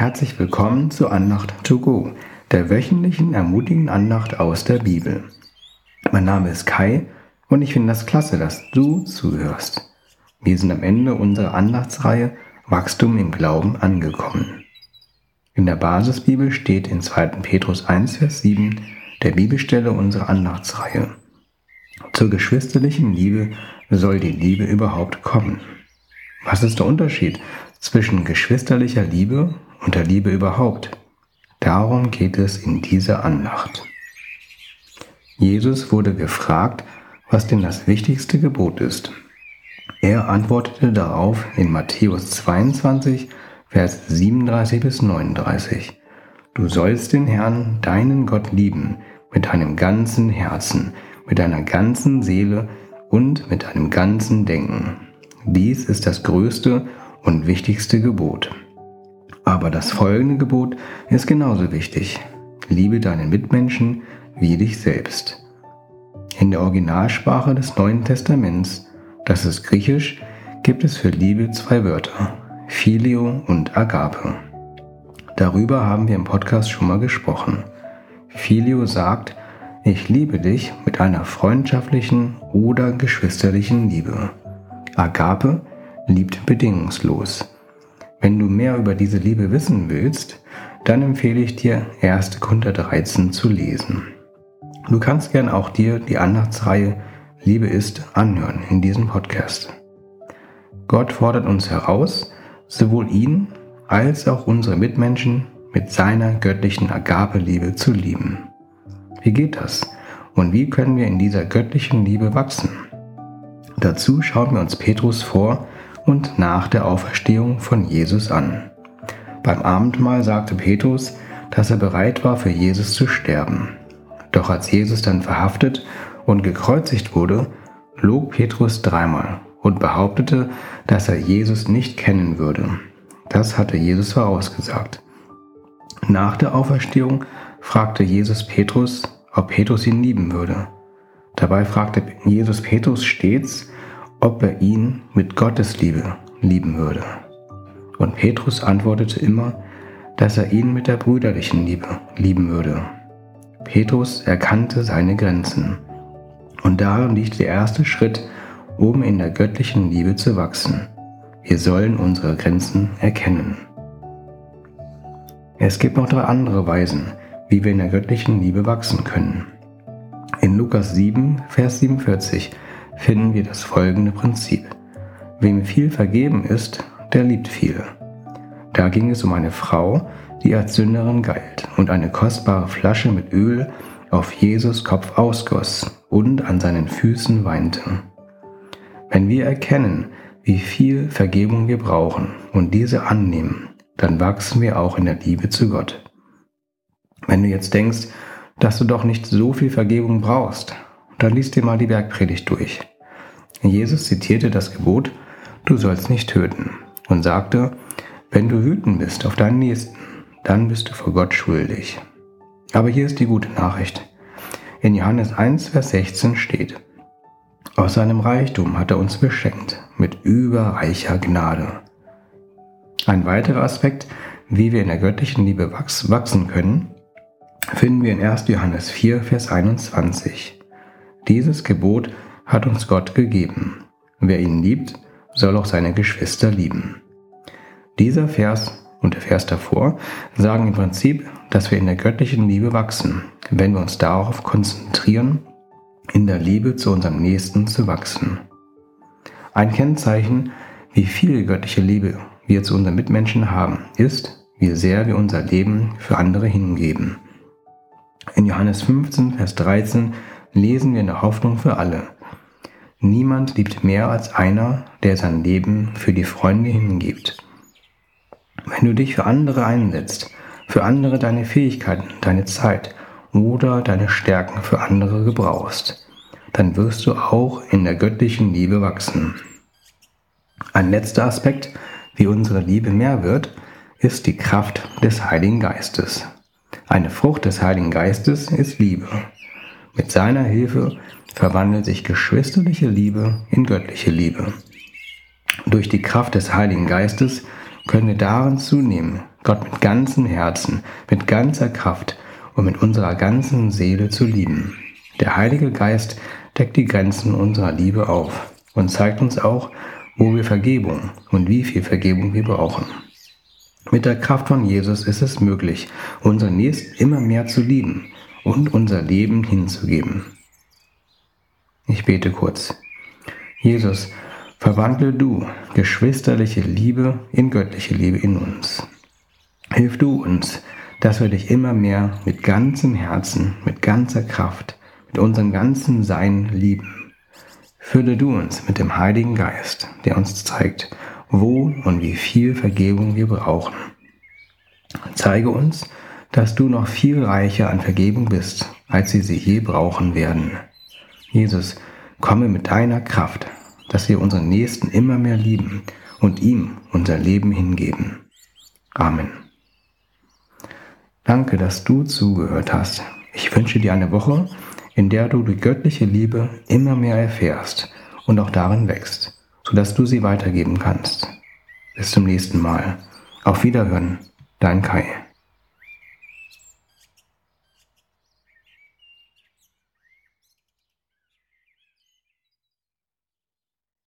Herzlich willkommen zu Andacht to go, der wöchentlichen ermutigenden Andacht aus der Bibel. Mein Name ist Kai und ich finde das klasse, dass du zuhörst. Wir sind am Ende unserer Andachtsreihe Wachstum im Glauben angekommen. In der Basisbibel steht in 2. Petrus 1, Vers 7 der Bibelstelle unserer Andachtsreihe. Zur geschwisterlichen Liebe soll die Liebe überhaupt kommen. Was ist der Unterschied zwischen geschwisterlicher Liebe und der Liebe überhaupt? Darum geht es in dieser Andacht. Jesus wurde gefragt, was denn das wichtigste Gebot ist. Er antwortete darauf in Matthäus 22, Vers 37 bis 39. Du sollst den Herrn, deinen Gott, lieben mit deinem ganzen Herzen, mit deiner ganzen Seele und mit deinem ganzen Denken. Dies ist das größte und wichtigste Gebot. Aber das folgende Gebot ist genauso wichtig. Liebe deinen Mitmenschen wie dich selbst. In der Originalsprache des Neuen Testaments, das ist Griechisch, gibt es für Liebe zwei Wörter, Filio und Agape. Darüber haben wir im Podcast schon mal gesprochen. Filio sagt, ich liebe dich mit einer freundschaftlichen oder geschwisterlichen Liebe. Agape liebt bedingungslos. Wenn du mehr über diese Liebe wissen willst, dann empfehle ich dir 1. Korinther 13 zu lesen. Du kannst gern auch dir die Andachtsreihe Liebe ist anhören in diesem Podcast. Gott fordert uns heraus, sowohl ihn als auch unsere Mitmenschen mit seiner göttlichen Agape-Liebe zu lieben. Wie geht das? Und wie können wir in dieser göttlichen Liebe wachsen? Dazu schauen wir uns Petrus vor und nach der Auferstehung von Jesus an. Beim Abendmahl sagte Petrus, dass er bereit war, für Jesus zu sterben. Doch als Jesus dann verhaftet und gekreuzigt wurde, log Petrus dreimal und behauptete, dass er Jesus nicht kennen würde. Das hatte Jesus vorausgesagt. Nach der Auferstehung fragte Jesus Petrus, ob Petrus ihn lieben würde. Dabei fragte Jesus Petrus stets, ob er ihn mit Gottes Liebe lieben würde. Und Petrus antwortete immer, dass er ihn mit der brüderlichen Liebe lieben würde. Petrus erkannte seine Grenzen. Und darin liegt der erste Schritt, um in der göttlichen Liebe zu wachsen. Wir sollen unsere Grenzen erkennen. Es gibt noch drei andere Weisen, wie wir in der göttlichen Liebe wachsen können. In Lukas 7, Vers 47 finden wir das folgende Prinzip. Wem viel vergeben ist, der liebt viel. Da ging es um eine Frau, die als Sünderin galt und eine kostbare Flasche mit Öl auf Jesus Kopf ausgoss und an seinen Füßen weinte. Wenn wir erkennen, wie viel Vergebung wir brauchen und diese annehmen, dann wachsen wir auch in der Liebe zu Gott. Wenn du jetzt denkst, dass du doch nicht so viel Vergebung brauchst, dann liest dir mal die Bergpredigt durch. Jesus zitierte das Gebot, du sollst nicht töten, und sagte, wenn du wütend bist auf deinen Nächsten, dann bist du vor Gott schuldig. Aber hier ist die gute Nachricht. In Johannes 1, Vers 16 steht, aus seinem Reichtum hat er uns beschenkt mit überreicher Gnade. Ein weiterer Aspekt, wie wir in der göttlichen Liebe wachsen können, finden wir in 1. Johannes 4, Vers 21. Dieses Gebot hat uns Gott gegeben. Wer ihn liebt, soll auch seine Geschwister lieben. Dieser Vers und der Vers davor sagen im Prinzip, dass wir in der göttlichen Liebe wachsen, wenn wir uns darauf konzentrieren, in der Liebe zu unserem Nächsten zu wachsen. Ein Kennzeichen, wie viel göttliche Liebe wir zu unseren Mitmenschen haben, ist, wie sehr wir unser Leben für andere hingeben. In Johannes 15, Vers 13 lesen wir in der Hoffnung für alle. Niemand liebt mehr als einer, der sein Leben für die Freunde hingibt. Wenn du dich für andere einsetzt, für andere deine Fähigkeiten, deine Zeit oder deine Stärken für andere gebrauchst, dann wirst du auch in der göttlichen Liebe wachsen. Ein letzter Aspekt, wie unsere Liebe mehr wird, ist die Kraft des Heiligen Geistes. Eine Frucht des Heiligen Geistes ist Liebe. Mit seiner Hilfe verwandelt sich geschwisterliche Liebe in göttliche Liebe. Durch die Kraft des Heiligen Geistes können wir darin zunehmen, Gott mit ganzem Herzen, mit ganzer Kraft und mit unserer ganzen Seele zu lieben. Der Heilige Geist deckt die Grenzen unserer Liebe auf und zeigt uns auch, wo wir Vergebung und wie viel Vergebung wir brauchen. Mit der Kraft von Jesus ist es möglich, unseren Nächsten immer mehr zu lieben und unser Leben hinzugeben. Ich bete kurz. Jesus, verwandle du geschwisterliche Liebe in göttliche Liebe in uns. Hilf du uns, dass wir dich immer mehr mit ganzem Herzen, mit ganzer Kraft, mit unserem ganzen Sein lieben. Fülle du uns mit dem Heiligen Geist, der uns zeigt, wo und wie viel Vergebung wir brauchen. Zeige uns, dass du noch viel reicher an Vergebung bist, als wir sie je brauchen werden. Jesus, komme mit deiner Kraft, dass wir unseren Nächsten immer mehr lieben und ihm unser Leben hingeben. Amen. Danke, dass du zugehört hast. Ich wünsche dir eine Woche, in der du die göttliche Liebe immer mehr erfährst und auch darin wächst, sodass du sie weitergeben kannst. Bis zum nächsten Mal. Auf Wiederhören, dein Kai.